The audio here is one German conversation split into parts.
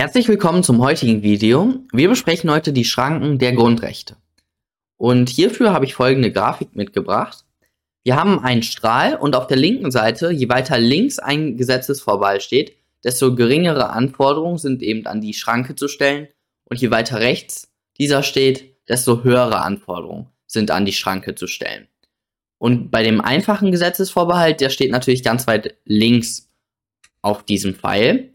Herzlich willkommen zum heutigen Video. Wir besprechen heute die Schranken der Grundrechte. Und hierfür habe ich folgende Grafik mitgebracht. Wir haben einen Strahl und auf der linken Seite, je weiter links ein Gesetzesvorbehalt steht, desto geringere Anforderungen sind eben an die Schranke zu stellen und je weiter rechts dieser steht, desto höhere Anforderungen sind an die Schranke zu stellen. Und bei dem einfachen Gesetzesvorbehalt, der steht natürlich ganz weit links auf diesem Pfeil.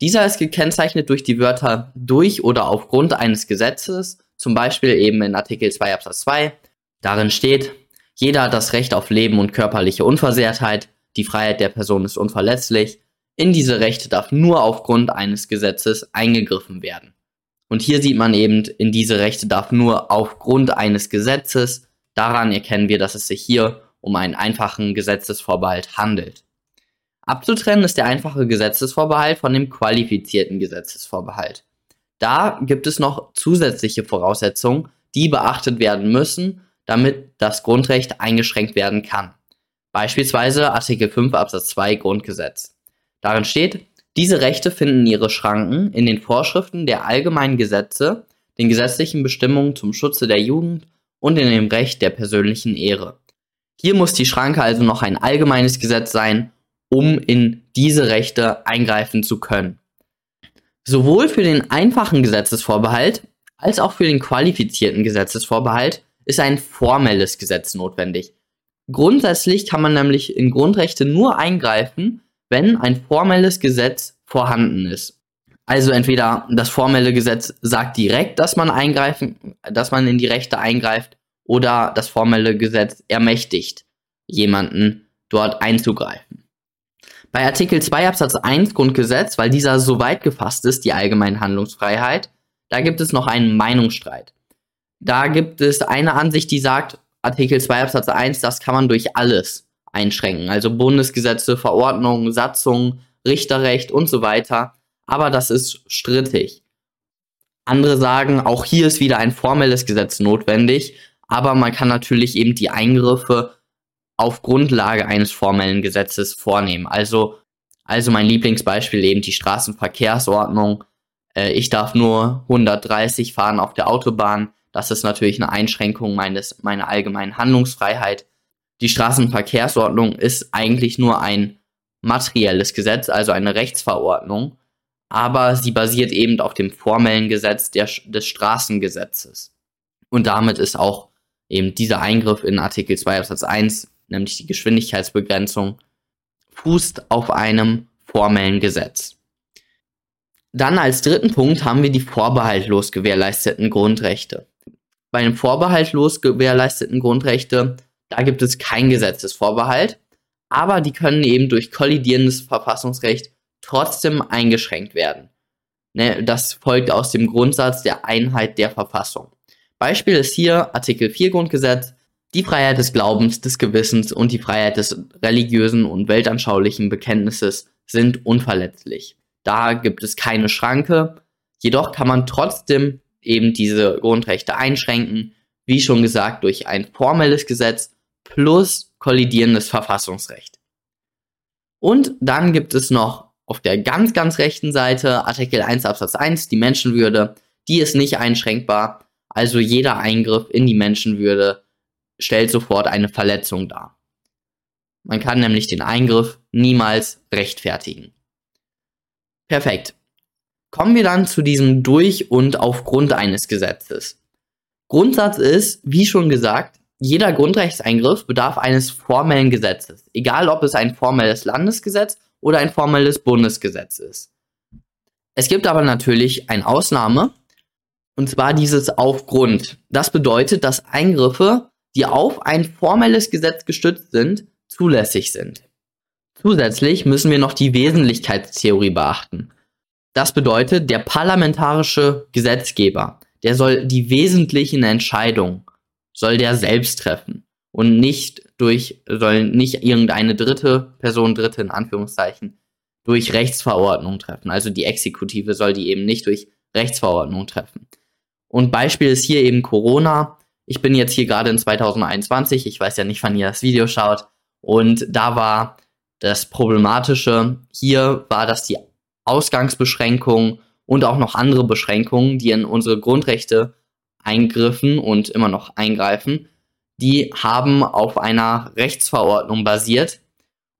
Dieser ist gekennzeichnet durch die Wörter durch oder aufgrund eines Gesetzes, zum Beispiel eben in Artikel 2 Absatz 2. Darin steht, jeder hat das Recht auf Leben und körperliche Unversehrtheit, die Freiheit der Person ist unverletzlich. In diese Rechte darf nur aufgrund eines Gesetzes eingegriffen werden. Und hier sieht man eben, in diese Rechte darf nur aufgrund eines Gesetzes. Daran erkennen wir, dass es sich hier um einen einfachen Gesetzesvorbehalt handelt. Abzutrennen ist der einfache Gesetzesvorbehalt von dem qualifizierten Gesetzesvorbehalt. Da gibt es noch zusätzliche Voraussetzungen, die beachtet werden müssen, damit das Grundrecht eingeschränkt werden kann. Beispielsweise Artikel 5 Absatz 2 Grundgesetz. Darin steht, diese Rechte finden ihre Schranken in den Vorschriften der allgemeinen Gesetze, den gesetzlichen Bestimmungen zum Schutze der Jugend und in dem Recht der persönlichen Ehre. Hier muss die Schranke also noch ein allgemeines Gesetz sein um in diese Rechte eingreifen zu können. Sowohl für den einfachen Gesetzesvorbehalt als auch für den qualifizierten Gesetzesvorbehalt ist ein formelles Gesetz notwendig. Grundsätzlich kann man nämlich in Grundrechte nur eingreifen, wenn ein formelles Gesetz vorhanden ist. Also entweder das formelle Gesetz sagt direkt, dass man eingreifen, dass man in die Rechte eingreift, oder das formelle Gesetz ermächtigt jemanden dort einzugreifen. Bei Artikel 2 Absatz 1 Grundgesetz, weil dieser so weit gefasst ist, die allgemeine Handlungsfreiheit, da gibt es noch einen Meinungsstreit. Da gibt es eine Ansicht, die sagt, Artikel 2 Absatz 1, das kann man durch alles einschränken. Also Bundesgesetze, Verordnungen, Satzungen, Richterrecht und so weiter. Aber das ist strittig. Andere sagen, auch hier ist wieder ein formelles Gesetz notwendig. Aber man kann natürlich eben die Eingriffe auf Grundlage eines formellen Gesetzes vornehmen. Also, also mein Lieblingsbeispiel eben die Straßenverkehrsordnung. Äh, ich darf nur 130 fahren auf der Autobahn. Das ist natürlich eine Einschränkung meines, meiner allgemeinen Handlungsfreiheit. Die Straßenverkehrsordnung ist eigentlich nur ein materielles Gesetz, also eine Rechtsverordnung, aber sie basiert eben auf dem formellen Gesetz der, des Straßengesetzes. Und damit ist auch eben dieser Eingriff in Artikel 2 Absatz 1 nämlich die Geschwindigkeitsbegrenzung, fußt auf einem formellen Gesetz. Dann als dritten Punkt haben wir die vorbehaltlos gewährleisteten Grundrechte. Bei den vorbehaltlos gewährleisteten Grundrechte, da gibt es kein Gesetzesvorbehalt, aber die können eben durch kollidierendes Verfassungsrecht trotzdem eingeschränkt werden. Ne, das folgt aus dem Grundsatz der Einheit der Verfassung. Beispiel ist hier Artikel 4 Grundgesetz, die Freiheit des Glaubens, des Gewissens und die Freiheit des religiösen und weltanschaulichen Bekenntnisses sind unverletzlich. Da gibt es keine Schranke, jedoch kann man trotzdem eben diese Grundrechte einschränken, wie schon gesagt, durch ein formelles Gesetz plus kollidierendes Verfassungsrecht. Und dann gibt es noch auf der ganz, ganz rechten Seite Artikel 1 Absatz 1 die Menschenwürde. Die ist nicht einschränkbar, also jeder Eingriff in die Menschenwürde stellt sofort eine Verletzung dar. Man kann nämlich den Eingriff niemals rechtfertigen. Perfekt. Kommen wir dann zu diesem durch und aufgrund eines Gesetzes. Grundsatz ist, wie schon gesagt, jeder Grundrechtseingriff bedarf eines formellen Gesetzes, egal ob es ein formelles Landesgesetz oder ein formelles Bundesgesetz ist. Es gibt aber natürlich eine Ausnahme, und zwar dieses Aufgrund. Das bedeutet, dass Eingriffe die auf ein formelles Gesetz gestützt sind, zulässig sind. Zusätzlich müssen wir noch die Wesentlichkeitstheorie beachten. Das bedeutet, der parlamentarische Gesetzgeber, der soll die wesentlichen Entscheidungen, soll der selbst treffen und nicht durch, soll nicht irgendeine dritte Person, dritte in Anführungszeichen, durch Rechtsverordnung treffen. Also die Exekutive soll die eben nicht durch Rechtsverordnung treffen. Und Beispiel ist hier eben Corona. Ich bin jetzt hier gerade in 2021, ich weiß ja nicht, wann ihr das Video schaut. Und da war das Problematische, hier war, dass die Ausgangsbeschränkungen und auch noch andere Beschränkungen, die in unsere Grundrechte eingriffen und immer noch eingreifen, die haben auf einer Rechtsverordnung basiert.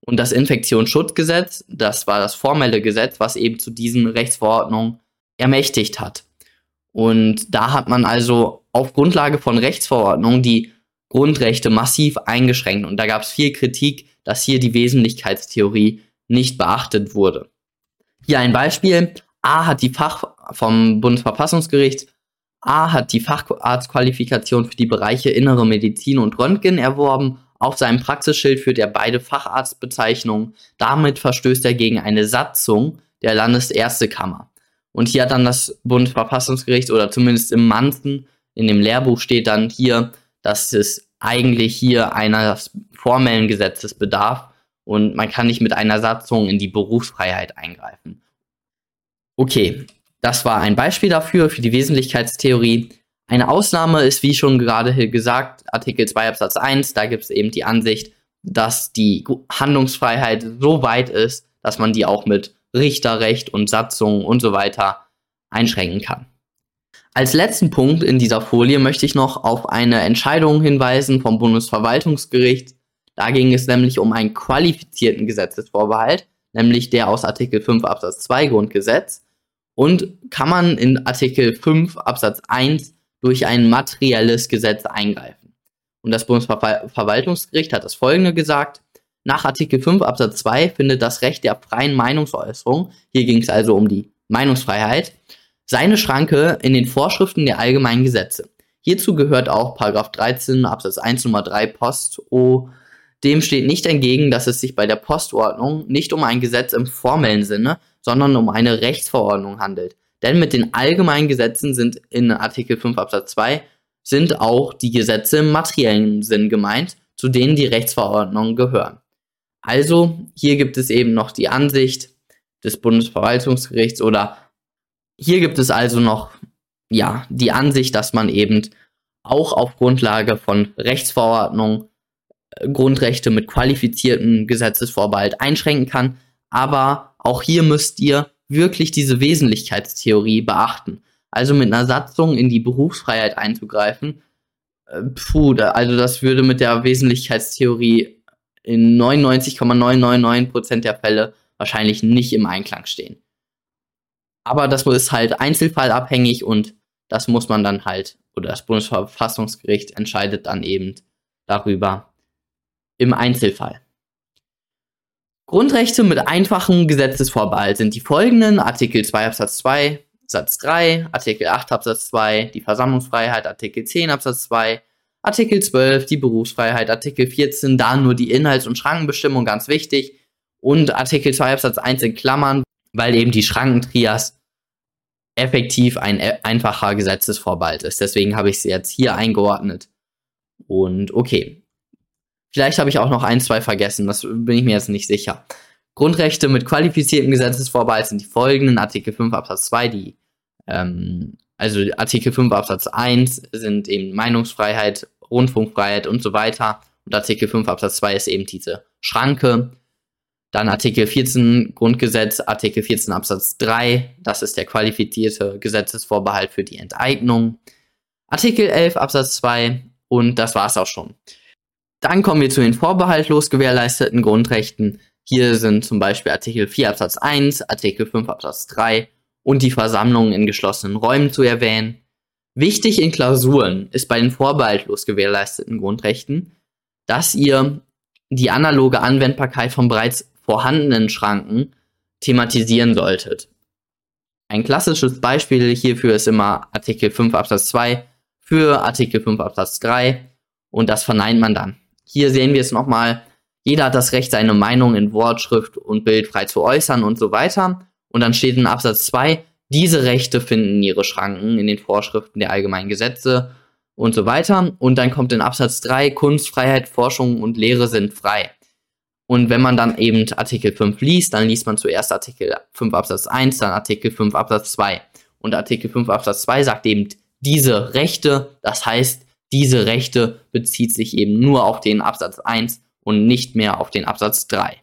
Und das Infektionsschutzgesetz, das war das formelle Gesetz, was eben zu diesen Rechtsverordnungen ermächtigt hat. Und da hat man also auf Grundlage von Rechtsverordnungen die Grundrechte massiv eingeschränkt. Und da gab es viel Kritik, dass hier die Wesentlichkeitstheorie nicht beachtet wurde. Hier ein Beispiel. A hat die Fach vom Bundesverfassungsgericht A hat die Facharztqualifikation für die Bereiche Innere Medizin und Röntgen erworben. Auf seinem Praxisschild führt er beide Facharztbezeichnungen. Damit verstößt er gegen eine Satzung der Landesärztekammer. Und hier hat dann das Bundesverfassungsgericht oder zumindest im Manzen, in dem Lehrbuch steht dann hier, dass es eigentlich hier eines formellen Gesetzes bedarf und man kann nicht mit einer Satzung in die Berufsfreiheit eingreifen. Okay, das war ein Beispiel dafür, für die Wesentlichkeitstheorie. Eine Ausnahme ist, wie schon gerade gesagt, Artikel 2 Absatz 1. Da gibt es eben die Ansicht, dass die Handlungsfreiheit so weit ist, dass man die auch mit Richterrecht und Satzungen und so weiter einschränken kann. Als letzten Punkt in dieser Folie möchte ich noch auf eine Entscheidung hinweisen vom Bundesverwaltungsgericht. Da ging es nämlich um einen qualifizierten Gesetzesvorbehalt, nämlich der aus Artikel 5 Absatz 2 Grundgesetz und kann man in Artikel 5 Absatz 1 durch ein materielles Gesetz eingreifen. Und das Bundesverwaltungsgericht hat das folgende gesagt. Nach Artikel 5 Absatz 2 findet das Recht der freien Meinungsäußerung, hier ging es also um die Meinungsfreiheit, seine Schranke in den Vorschriften der allgemeinen Gesetze. Hierzu gehört auch Paragraph 13 Absatz 1 Nummer 3 Post O. Dem steht nicht entgegen, dass es sich bei der Postordnung nicht um ein Gesetz im formellen Sinne, sondern um eine Rechtsverordnung handelt. Denn mit den allgemeinen Gesetzen sind in Artikel 5 Absatz 2 sind auch die Gesetze im materiellen Sinn gemeint, zu denen die Rechtsverordnungen gehören. Also hier gibt es eben noch die Ansicht des Bundesverwaltungsgerichts oder hier gibt es also noch ja die Ansicht, dass man eben auch auf Grundlage von Rechtsverordnungen äh, Grundrechte mit qualifiziertem Gesetzesvorbehalt einschränken kann, aber auch hier müsst ihr wirklich diese Wesentlichkeitstheorie beachten. Also mit einer Satzung in die Berufsfreiheit einzugreifen, äh, puh, also das würde mit der Wesentlichkeitstheorie in 99,999% der Fälle wahrscheinlich nicht im Einklang stehen. Aber das ist halt einzelfallabhängig und das muss man dann halt, oder das Bundesverfassungsgericht entscheidet dann eben darüber im Einzelfall. Grundrechte mit einfachem Gesetzesvorbehalt sind die folgenden: Artikel 2 Absatz 2 Satz 3, Artikel 8 Absatz 2 die Versammlungsfreiheit, Artikel 10 Absatz 2, Artikel 12 die Berufsfreiheit, Artikel 14 da nur die Inhalts- und Schrankenbestimmung ganz wichtig und Artikel 2 Absatz 1 in Klammern, weil eben die Schrankentrias effektiv ein e-, einfacher Gesetzesvorbehalt ist. Deswegen habe ich sie jetzt hier eingeordnet. Und okay, Vielleicht habe ich auch noch ein, zwei vergessen, das bin ich mir jetzt nicht sicher. Grundrechte mit qualifiziertem Gesetzesvorbehalt sind die folgenden. Artikel 5 Absatz 2, die, ähm, also Artikel 5 Absatz 1 sind eben Meinungsfreiheit, Rundfunkfreiheit und so weiter. Und Artikel 5 Absatz 2 ist eben diese Schranke. Dann Artikel 14 Grundgesetz, Artikel 14 Absatz 3, das ist der qualifizierte Gesetzesvorbehalt für die Enteignung. Artikel 11 Absatz 2 und das war es auch schon. Dann kommen wir zu den vorbehaltlos gewährleisteten Grundrechten. Hier sind zum Beispiel Artikel 4 Absatz 1, Artikel 5 Absatz 3 und die Versammlung in geschlossenen Räumen zu erwähnen. Wichtig in Klausuren ist bei den vorbehaltlos gewährleisteten Grundrechten, dass ihr die analoge Anwendbarkeit von bereits vorhandenen Schranken thematisieren solltet. Ein klassisches Beispiel hierfür ist immer Artikel 5 Absatz 2 für Artikel 5 Absatz 3 und das verneint man dann. Hier sehen wir es nochmal. Jeder hat das Recht, seine Meinung in Wort, Schrift und Bild frei zu äußern und so weiter. Und dann steht in Absatz 2, diese Rechte finden ihre Schranken in den Vorschriften der allgemeinen Gesetze und so weiter. Und dann kommt in Absatz 3, Kunstfreiheit, Forschung und Lehre sind frei. Und wenn man dann eben Artikel 5 liest, dann liest man zuerst Artikel 5 Absatz 1, dann Artikel 5 Absatz 2. Und Artikel 5 Absatz 2 sagt eben diese Rechte, das heißt, diese Rechte bezieht sich eben nur auf den Absatz 1 und nicht mehr auf den Absatz 3.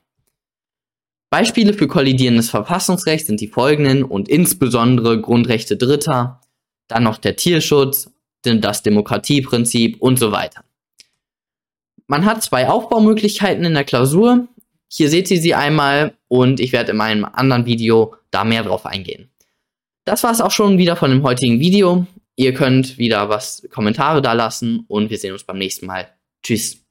Beispiele für kollidierendes Verfassungsrecht sind die folgenden und insbesondere Grundrechte Dritter, dann noch der Tierschutz, das Demokratieprinzip und so weiter. Man hat zwei Aufbaumöglichkeiten in der Klausur. Hier seht ihr sie einmal und ich werde in meinem anderen Video da mehr drauf eingehen. Das war es auch schon wieder von dem heutigen Video. Ihr könnt wieder was Kommentare da lassen und wir sehen uns beim nächsten Mal. Tschüss.